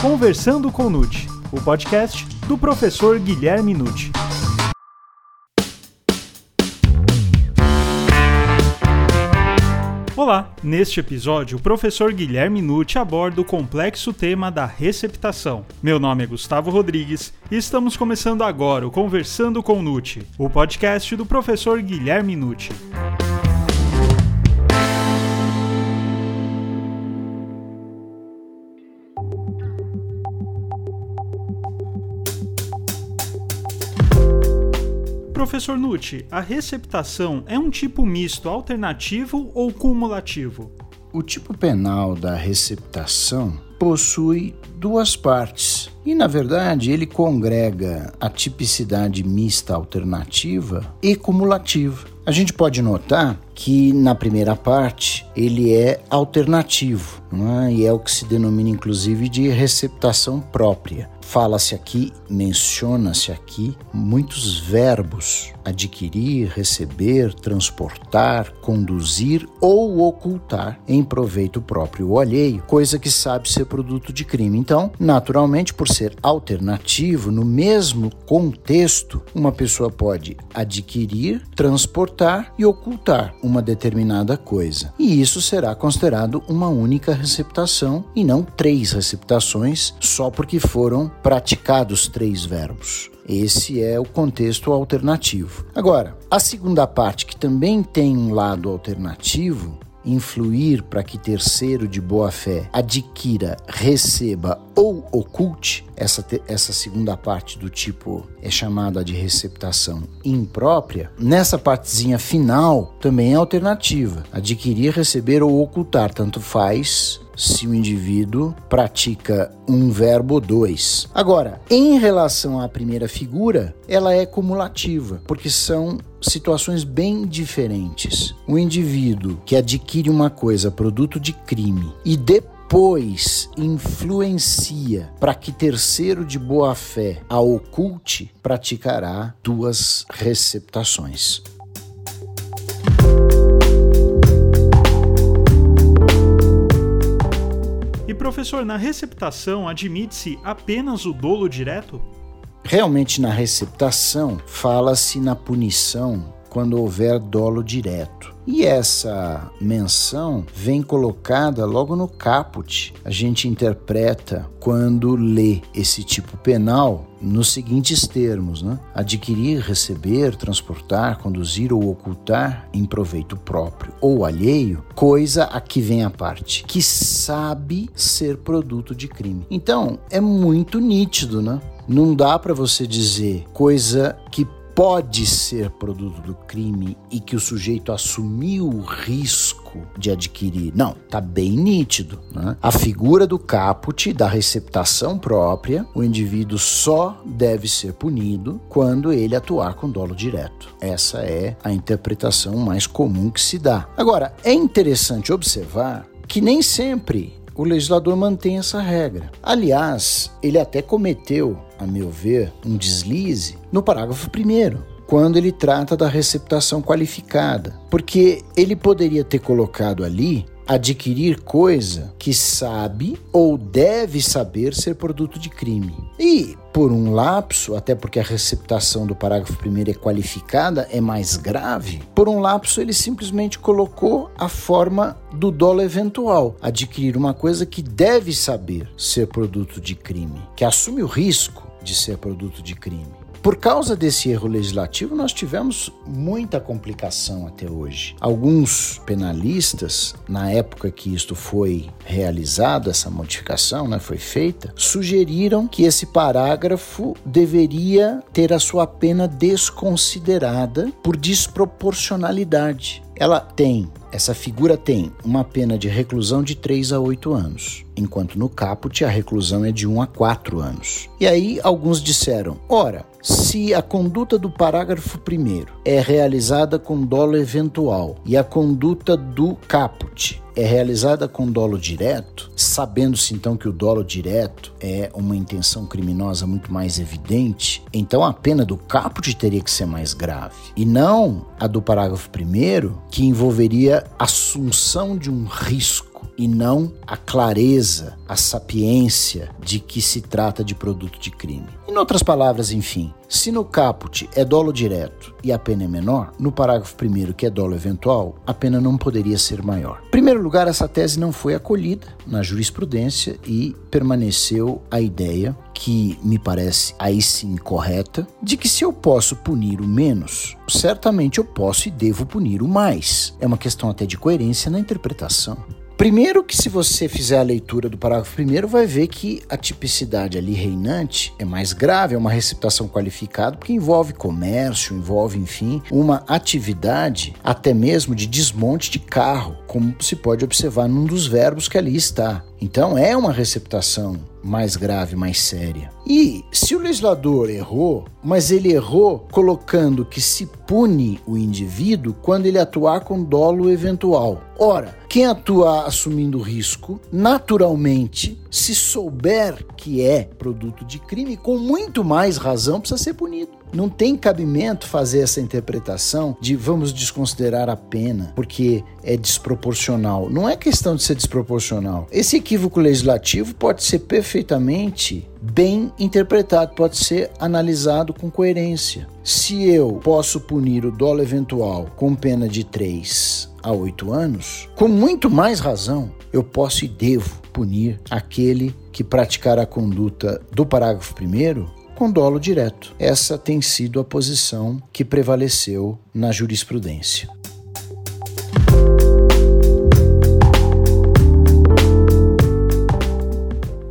Conversando com Nute, o podcast do professor Guilherme Nute. Olá! Neste episódio, o professor Guilherme Nutti aborda o complexo tema da receptação. Meu nome é Gustavo Rodrigues e estamos começando agora o Conversando com Nutti, o podcast do professor Guilherme Nutti. Professor Nucci, a receptação é um tipo misto alternativo ou cumulativo? O tipo penal da receptação possui duas partes e, na verdade, ele congrega a tipicidade mista alternativa e cumulativa. A gente pode notar que na primeira parte ele é alternativo é? e é o que se denomina inclusive de receptação própria. Fala-se aqui, menciona-se aqui muitos verbos: adquirir, receber, transportar, conduzir ou ocultar em proveito próprio ou alheio, coisa que sabe ser produto de crime. Então, naturalmente, por ser alternativo, no mesmo contexto, uma pessoa pode adquirir, transportar e ocultar uma determinada coisa. E isso será considerado uma única receptação e não três receptações só porque foram praticados três verbos. Esse é o contexto alternativo. Agora, a segunda parte, que também tem um lado alternativo, influir para que terceiro de boa fé adquira, receba ou oculte, essa, essa segunda parte do tipo é chamada de receptação imprópria, nessa partezinha final também é alternativa. Adquirir, receber ou ocultar, tanto faz se o indivíduo pratica um verbo dois. Agora, em relação à primeira figura, ela é cumulativa, porque são situações bem diferentes. O indivíduo que adquire uma coisa produto de crime e depois influencia para que terceiro de boa fé a oculte, praticará duas receptações. Professor, na receptação admite-se apenas o dolo direto? Realmente, na receptação, fala-se na punição quando houver dolo direto. E essa menção vem colocada logo no caput. A gente interpreta quando lê esse tipo penal nos seguintes termos: né? adquirir, receber, transportar, conduzir ou ocultar em proveito próprio ou alheio, coisa a que vem a parte, que sabe ser produto de crime. Então é muito nítido, né? Não dá para você dizer coisa que pode ser produto do crime e que o sujeito assumiu o risco de adquirir. Não, tá bem nítido. Né? A figura do caput, da receptação própria, o indivíduo só deve ser punido quando ele atuar com dolo direto. Essa é a interpretação mais comum que se dá. Agora, é interessante observar que nem sempre o legislador mantém essa regra. Aliás, ele até cometeu a meu ver, um deslize no parágrafo primeiro, quando ele trata da receptação qualificada, porque ele poderia ter colocado ali adquirir coisa que sabe ou deve saber ser produto de crime. E, por um lapso, até porque a receptação do parágrafo primeiro é qualificada, é mais grave, por um lapso ele simplesmente colocou a forma do dolo eventual, adquirir uma coisa que deve saber ser produto de crime, que assume o risco de ser produto de crime. Por causa desse erro legislativo, nós tivemos muita complicação até hoje. Alguns penalistas, na época que isto foi realizado, essa modificação né, foi feita, sugeriram que esse parágrafo deveria ter a sua pena desconsiderada por desproporcionalidade. Ela tem essa figura tem uma pena de reclusão de 3 a 8 anos, enquanto no caput a reclusão é de 1 a 4 anos. E aí alguns disseram: ora, se a conduta do parágrafo 1 é realizada com dolo eventual e a conduta do caput é realizada com dolo direto, sabendo-se então que o dolo direto é uma intenção criminosa muito mais evidente, então a pena do caput teria que ser mais grave. E não a do parágrafo 1 que envolveria assunção de um risco e não a clareza, a sapiência de que se trata de produto de crime. Em outras palavras, enfim, se no caput é dolo direto e a pena é menor, no parágrafo 1 que é dolo eventual, a pena não poderia ser maior. Em primeiro lugar, essa tese não foi acolhida na jurisprudência e permaneceu a ideia que me parece aí sim correta, de que se eu posso punir o menos, certamente eu posso e devo punir o mais. É uma questão até de coerência na interpretação. Primeiro que se você fizer a leitura do parágrafo primeiro, vai ver que a tipicidade ali reinante é mais grave, é uma receptação qualificada, porque envolve comércio, envolve, enfim, uma atividade até mesmo de desmonte de carro, como se pode observar num dos verbos que ali está. Então é uma receptação mais grave, mais séria. E se o legislador errou, mas ele errou colocando que se pune o indivíduo quando ele atuar com dolo eventual. Ora, quem atua assumindo risco, naturalmente, se souber que é produto de crime, com muito mais razão precisa ser punido. Não tem cabimento fazer essa interpretação de vamos desconsiderar a pena porque é desproporcional. Não é questão de ser desproporcional. Esse equívoco legislativo pode ser perfeitamente bem interpretado, pode ser analisado com coerência. Se eu posso punir o dolo eventual com pena de 3 a 8 anos, com muito mais razão, eu posso e devo punir aquele que praticar a conduta do parágrafo 1 com dolo direto. Essa tem sido a posição que prevaleceu na jurisprudência.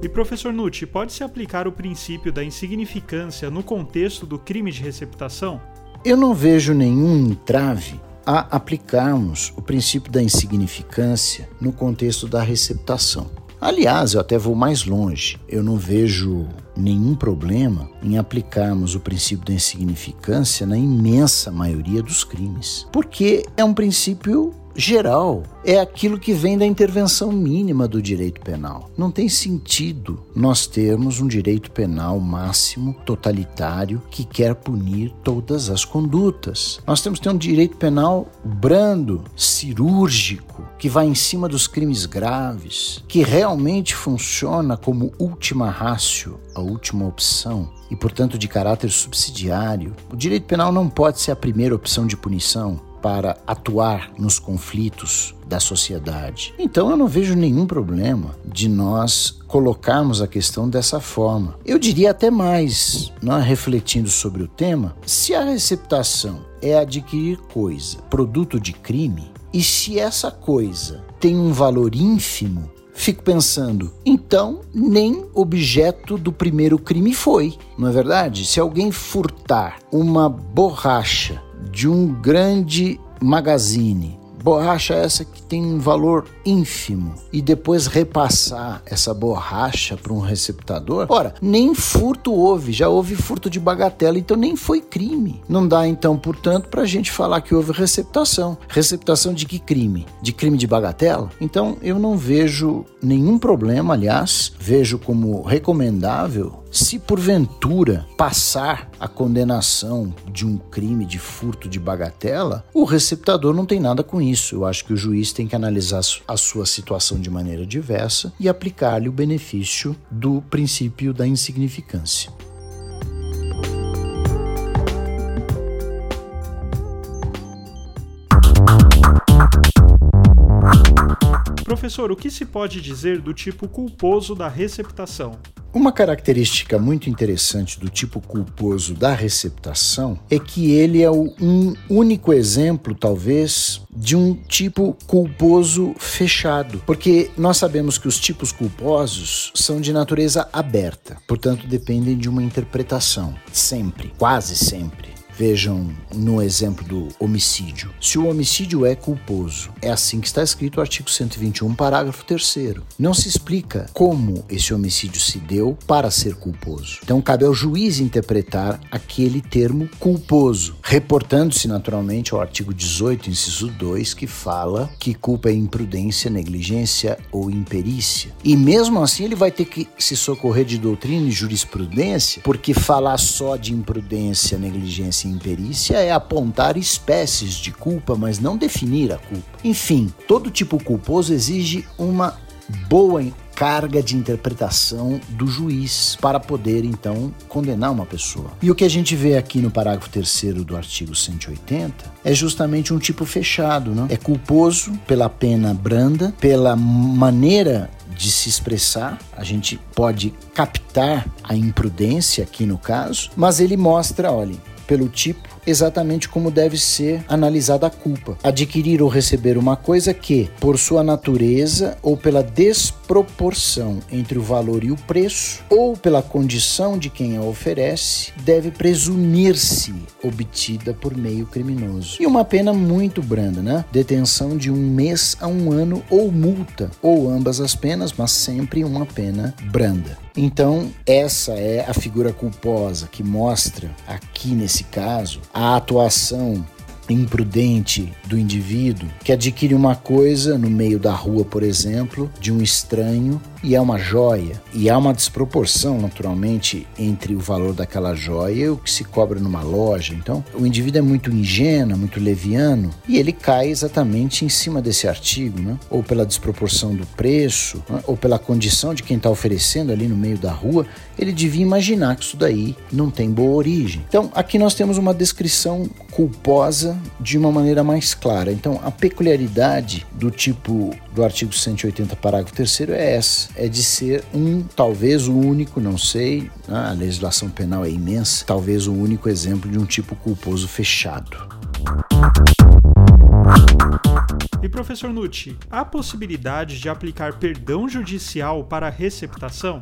E professor Nucci, pode-se aplicar o princípio da insignificância no contexto do crime de receptação? Eu não vejo nenhum entrave a aplicarmos o princípio da insignificância no contexto da receptação. Aliás, eu até vou mais longe. Eu não vejo nenhum problema em aplicarmos o princípio da insignificância na imensa maioria dos crimes, porque é um princípio geral. É aquilo que vem da intervenção mínima do direito penal. Não tem sentido nós termos um direito penal máximo, totalitário, que quer punir todas as condutas. Nós temos que ter um direito penal brando, cirúrgico, que vai em cima dos crimes graves, que realmente funciona como última rácio, a última opção e, portanto, de caráter subsidiário. O direito penal não pode ser a primeira opção de punição para atuar nos conflitos da sociedade. Então eu não vejo nenhum problema de nós colocarmos a questão dessa forma. Eu diria até mais, não é, refletindo sobre o tema, se a receptação é adquirir coisa, produto de crime, e se essa coisa tem um valor ínfimo, fico pensando, então nem objeto do primeiro crime foi, não é verdade? Se alguém furtar uma borracha de um grande magazine Borracha essa que tem um valor ínfimo e depois repassar essa borracha para um receptador. Ora, nem furto houve, já houve furto de bagatela, então nem foi crime. Não dá então, portanto, para a gente falar que houve receptação. Receptação de que crime? De crime de bagatela? Então eu não vejo nenhum problema, aliás, vejo como recomendável se porventura passar a condenação de um crime de furto de bagatela, o receptador não tem nada com isso. Eu acho que o juiz tem que analisar a sua situação de maneira diversa e aplicar-lhe o benefício do princípio da insignificância. Professor, o que se pode dizer do tipo culposo da receptação? Uma característica muito interessante do tipo culposo da receptação é que ele é um único exemplo, talvez, de um tipo culposo fechado, porque nós sabemos que os tipos culposos são de natureza aberta, portanto dependem de uma interpretação, sempre, quase sempre. Vejam no exemplo do homicídio. Se o homicídio é culposo, é assim que está escrito o artigo 121, parágrafo 3. Não se explica como esse homicídio se deu para ser culposo. Então cabe ao juiz interpretar aquele termo culposo, reportando-se naturalmente ao artigo 18, inciso 2, que fala que culpa é imprudência, negligência ou imperícia. E mesmo assim ele vai ter que se socorrer de doutrina e jurisprudência, porque falar só de imprudência, negligência faz-se em perícia é apontar espécies de culpa, mas não definir a culpa. Enfim, todo tipo culposo exige uma boa carga de interpretação do juiz para poder então condenar uma pessoa. E o que a gente vê aqui no parágrafo 3 do artigo 180 é justamente um tipo fechado, né? É culposo pela pena branda, pela maneira de se expressar, a gente pode captar a imprudência aqui no caso, mas ele mostra, olhem, pelo tipo exatamente como deve ser analisada a culpa. Adquirir ou receber uma coisa que, por sua natureza ou pela desproporção entre o valor e o preço, ou pela condição de quem a oferece, deve presumir-se obtida por meio criminoso. E uma pena muito branda, né? Detenção de um mês a um ano ou multa, ou ambas as penas, mas sempre uma pena branda. Então, essa é a figura culposa que mostra, aqui nesse caso, a atuação imprudente do indivíduo que adquire uma coisa no meio da rua, por exemplo, de um estranho e é uma joia. E há uma desproporção, naturalmente, entre o valor daquela joia e o que se cobra numa loja. Então, o indivíduo é muito ingênuo, muito leviano e ele cai exatamente em cima desse artigo, né? ou pela desproporção do preço, né? ou pela condição de quem está oferecendo ali no meio da rua. Ele devia imaginar que isso daí não tem boa origem. Então, aqui nós temos uma descrição culposa de uma maneira mais clara. Então, a peculiaridade do tipo do artigo 180, parágrafo 3 é essa: é de ser um, talvez o único, não sei, né? a legislação penal é imensa, talvez o único exemplo de um tipo culposo fechado. E professor Nucci, há possibilidade de aplicar perdão judicial para a receptação?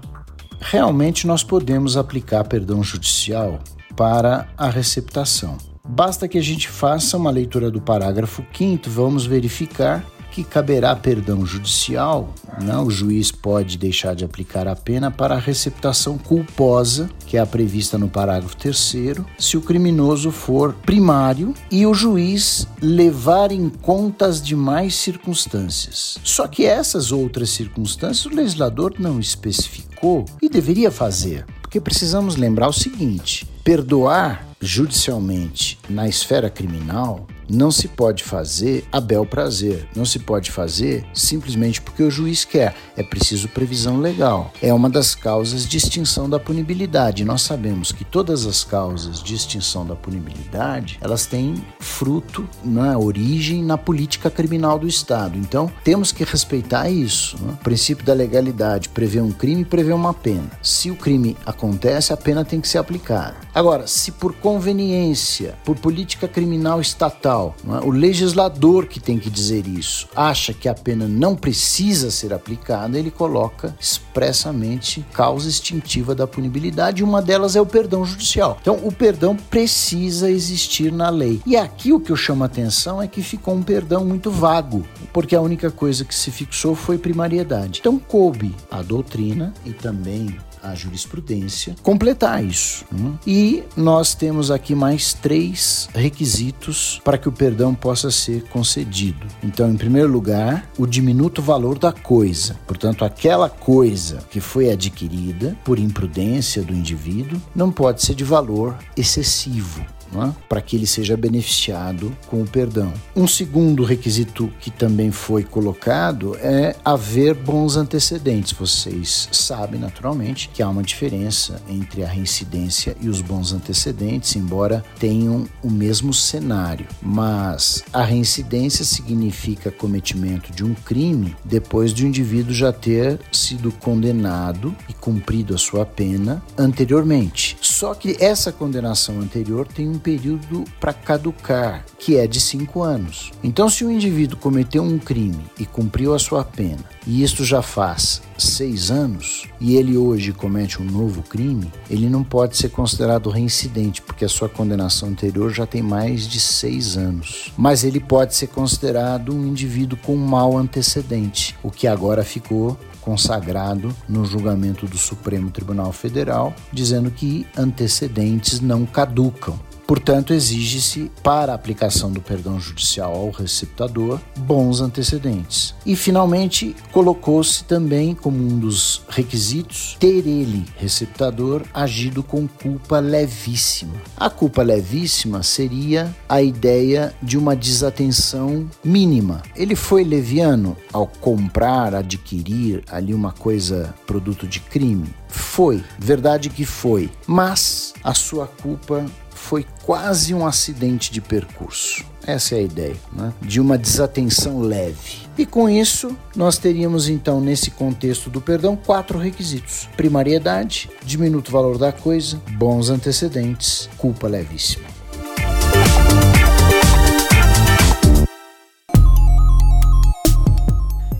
Realmente nós podemos aplicar perdão judicial para a receptação. Basta que a gente faça uma leitura do parágrafo 5 vamos verificar que caberá perdão judicial, né? o juiz pode deixar de aplicar a pena para a receptação culposa, que é a prevista no parágrafo 3, se o criminoso for primário e o juiz levar em conta as demais circunstâncias. Só que essas outras circunstâncias o legislador não especificou e deveria fazer, porque precisamos lembrar o seguinte: perdoar judicialmente na esfera criminal não se pode fazer a bel prazer, não se pode fazer simplesmente porque o juiz quer. É preciso previsão legal. É uma das causas de extinção da punibilidade. Nós sabemos que todas as causas de extinção da punibilidade elas têm fruto na origem na política criminal do Estado. Então temos que respeitar isso. Né? O princípio da legalidade prevê um crime prevê uma pena. Se o crime acontece, a pena tem que ser aplicada. Agora, se por conveniência, por política criminal estatal é? O legislador que tem que dizer isso acha que a pena não precisa ser aplicada, ele coloca expressamente causa extintiva da punibilidade, e uma delas é o perdão judicial. Então, o perdão precisa existir na lei. E aqui o que eu chamo a atenção é que ficou um perdão muito vago, porque a única coisa que se fixou foi primariedade. Então, coube a doutrina e também a jurisprudência completar isso. Né? E nós temos aqui mais três requisitos para que o perdão possa ser concedido. Então, em primeiro lugar, o diminuto valor da coisa. Portanto, aquela coisa que foi adquirida por imprudência do indivíduo não pode ser de valor excessivo é? para que ele seja beneficiado com o perdão. Um segundo requisito que também foi colocado é haver bons antecedentes. Vocês sabem, naturalmente, que há uma diferença entre a reincidência e os bons antecedentes, embora tenham o mesmo cenário. Mas a reincidência significa cometimento de um crime depois de o um indivíduo já ter sido condenado e cumprido a sua pena anteriormente. Só que essa condenação anterior tem um período para caducar, que é de cinco anos. Então, se o indivíduo cometeu um crime e cumpriu a sua pena, e isto já faz seis anos, e ele hoje comete um novo crime, ele não pode ser considerado reincidente, porque a sua condenação anterior já tem mais de seis anos. Mas ele pode ser considerado um indivíduo com um mau antecedente, o que agora ficou consagrado no julgamento do Supremo Tribunal Federal, dizendo que antecedentes não caducam. Portanto, exige-se, para a aplicação do perdão judicial ao receptador, bons antecedentes. E, finalmente, colocou-se também como um dos requisitos ter ele, receptador, agido com culpa levíssima. A culpa levíssima seria a ideia de uma desatenção mínima. Ele foi leviano ao comprar, adquirir ali uma coisa produto de crime? Foi, verdade que foi, mas a sua culpa foi quase um acidente de percurso. Essa é a ideia, né? de uma desatenção leve. E com isso, nós teríamos então, nesse contexto do perdão, quatro requisitos: primariedade, diminuto valor da coisa, bons antecedentes, culpa levíssima.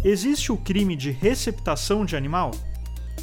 Existe o crime de receptação de animal?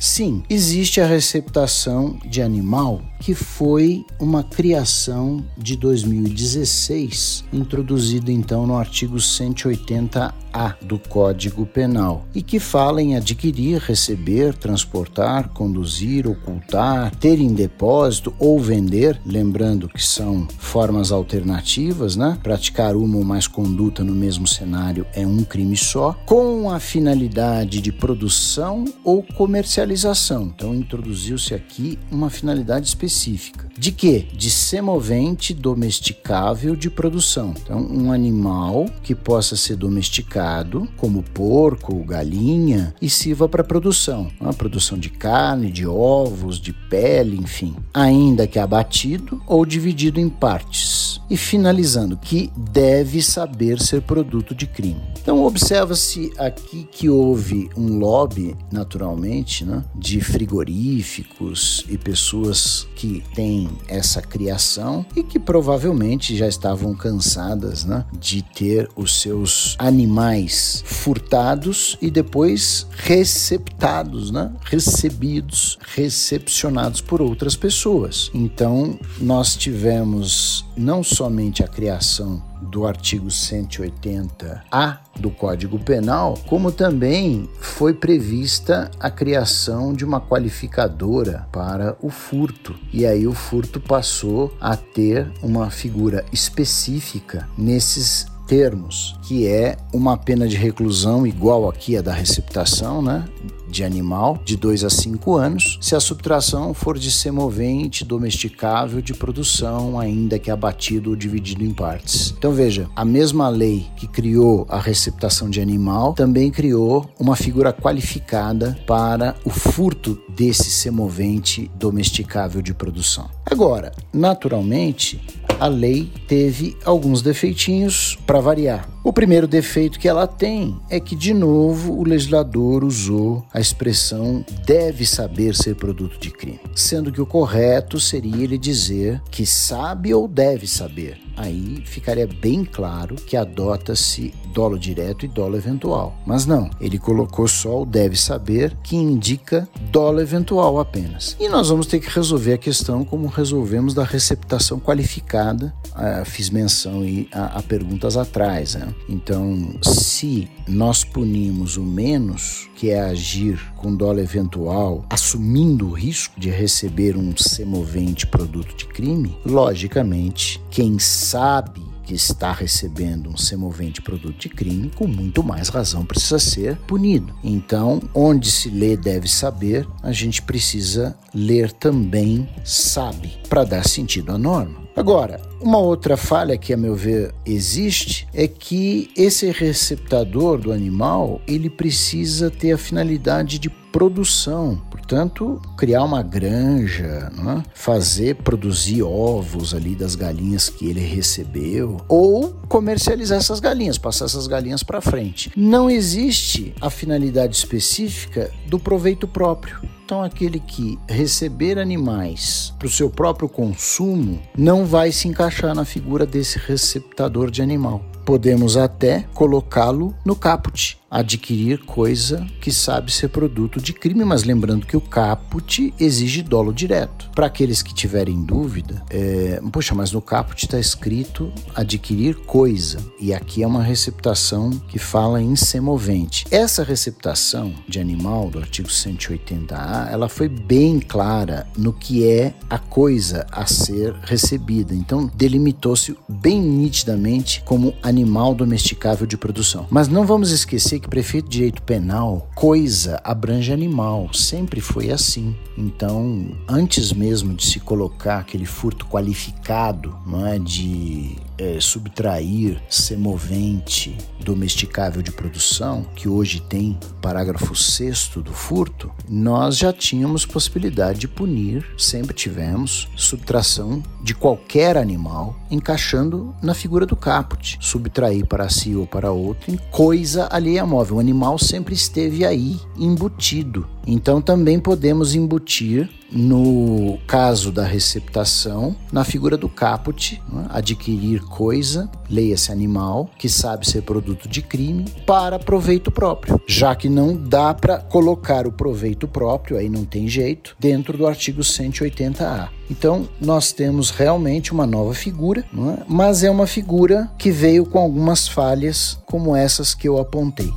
Sim, existe a receptação de animal que foi uma criação de 2016, introduzida então no artigo 180A do Código Penal, e que fala em adquirir, receber, transportar, conduzir, ocultar, ter em depósito ou vender, lembrando que são formas alternativas, né? Praticar uma ou mais conduta no mesmo cenário é um crime só, com a finalidade de produção ou comercialização. Então introduziu-se aqui uma finalidade específica. De que? De semovente domesticável de produção. Então, um animal que possa ser domesticado, como porco ou galinha, e sirva para produção. A produção de carne, de ovos, de pele, enfim. Ainda que abatido ou dividido em partes. E finalizando, que deve saber ser produto de crime. Então, observa-se aqui que houve um lobby, naturalmente, né, de frigoríficos e pessoas que têm essa criação e que provavelmente já estavam cansadas né, de ter os seus animais furtados e depois receptados, né, recebidos, recepcionados por outras pessoas. Então, nós tivemos não somente a criação do artigo 180-A do Código Penal, como também foi prevista a criação de uma qualificadora para o furto. E aí o furto passou a ter uma figura específica nesses termos, que é uma pena de reclusão igual aqui a da receptação, né? de animal de 2 a 5 anos, se a subtração for de semovente domesticável de produção, ainda que abatido ou dividido em partes. Então veja, a mesma lei que criou a receptação de animal também criou uma figura qualificada para o furto desse semovente domesticável de produção. Agora, naturalmente, a lei teve alguns defeitinhos para variar. O primeiro defeito que ela tem é que, de novo, o legislador usou a expressão deve saber ser produto de crime, sendo que o correto seria ele dizer que sabe ou deve saber. Aí ficaria bem claro que adota-se dolo direto e dolo eventual. Mas não, ele colocou só o deve saber, que indica dolo eventual apenas. E nós vamos ter que resolver a questão como resolvemos da receptação qualificada. Ah, fiz menção aí a, a perguntas atrás. Né? Então, se nós punimos o menos, que é agir com dolo eventual, assumindo o risco de receber um semovente produto de crime, logicamente, quem sabe que está recebendo um semovente produto de crime, com muito mais razão precisa ser punido. Então, onde se lê deve saber, a gente precisa ler também sabe, para dar sentido à norma. Agora, uma outra falha que, a meu ver, existe é que esse receptador do animal ele precisa ter a finalidade de produção, portanto, criar uma granja, é? fazer produzir ovos ali das galinhas que ele recebeu, ou comercializar essas galinhas, passar essas galinhas para frente. Não existe a finalidade específica do proveito próprio. Então, aquele que receber animais para o seu próprio consumo não vai se encaixar na figura desse receptador de animal. Podemos até colocá-lo no caput, adquirir coisa que sabe ser produto de crime, mas lembrando que o caput exige dolo direto. Para aqueles que tiverem dúvida, é, poxa, mas no caput está escrito adquirir coisa, e aqui é uma receptação que fala em semovente. Essa receptação de animal do artigo 180A, ela foi bem clara no que é a coisa a ser recebida. Então, delimitou-se bem nitidamente como animal domesticável de produção. Mas não vamos esquecer que prefeito de direito penal, coisa abrange animal, sempre foi assim. Então, antes mesmo de se colocar aquele furto qualificado, não é, de é, subtrair semovente domesticável de produção, que hoje tem parágrafo 6 do furto, nós já tínhamos possibilidade de punir, sempre tivemos, subtração de qualquer animal, encaixando na figura do caput, subtrair para si ou para outro em coisa alheia móvel. O animal sempre esteve aí, embutido. Então também podemos embutir no caso da receptação, na figura do caput, né? adquirir coisa, leia-se animal, que sabe ser produto de crime, para proveito próprio, já que não dá para colocar o proveito próprio, aí não tem jeito, dentro do artigo 180A. Então, nós temos realmente uma nova figura, é? mas é uma figura que veio com algumas falhas, como essas que eu apontei.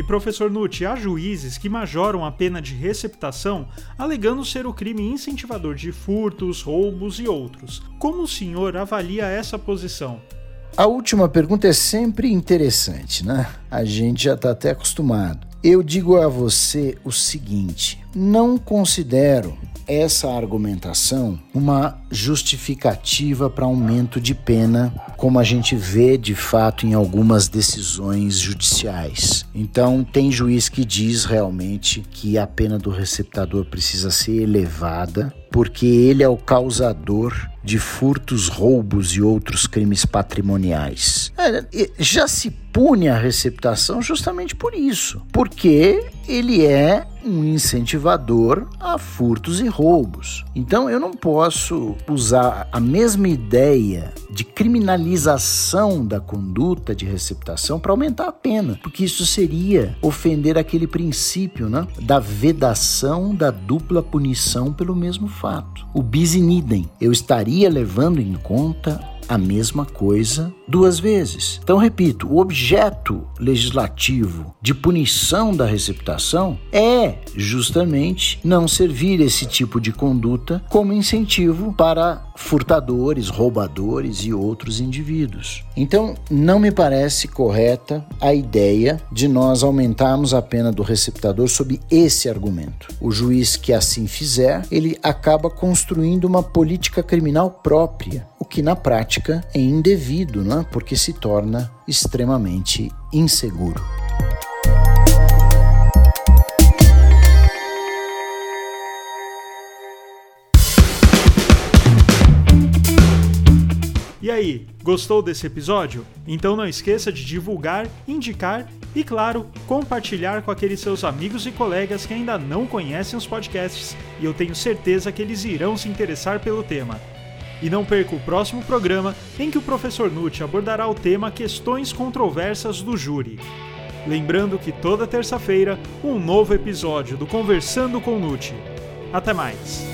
E professor Nutti, há juízes que majoram a pena de receptação alegando ser o crime incentivador de furtos, roubos e outros. Como o senhor avalia essa posição? A última pergunta é sempre interessante, né? A gente já está até acostumado. Eu digo a você o seguinte: não considero essa argumentação uma justificativa para aumento de pena, como a gente vê de fato em algumas decisões judiciais. Então, tem juiz que diz realmente que a pena do receptador precisa ser elevada, porque ele é o causador de furtos, roubos e outros crimes patrimoniais. Já se pune a receptação justamente por isso, porque ele é um incentivador a furtos e roubos. Então eu não posso usar a mesma ideia de criminalização da conduta de receptação para aumentar a pena, porque isso seria ofender aquele princípio né, da vedação da dupla punição pelo mesmo fato. O bis in idem. Eu estaria levando em conta a mesma coisa duas vezes. Então, repito, o objeto legislativo de punição da receptação é justamente não servir esse tipo de conduta como incentivo para furtadores, roubadores e outros indivíduos. Então, não me parece correta a ideia de nós aumentarmos a pena do receptador sob esse argumento. O juiz que assim fizer, ele acaba construindo uma política criminal própria, que na prática é indevido, não é? porque se torna extremamente inseguro. E aí, gostou desse episódio? Então não esqueça de divulgar, indicar e, claro, compartilhar com aqueles seus amigos e colegas que ainda não conhecem os podcasts e eu tenho certeza que eles irão se interessar pelo tema. E não perca o próximo programa em que o professor Nutt abordará o tema Questões Controversas do Júri. Lembrando que toda terça-feira, um novo episódio do Conversando com Nutt. Até mais!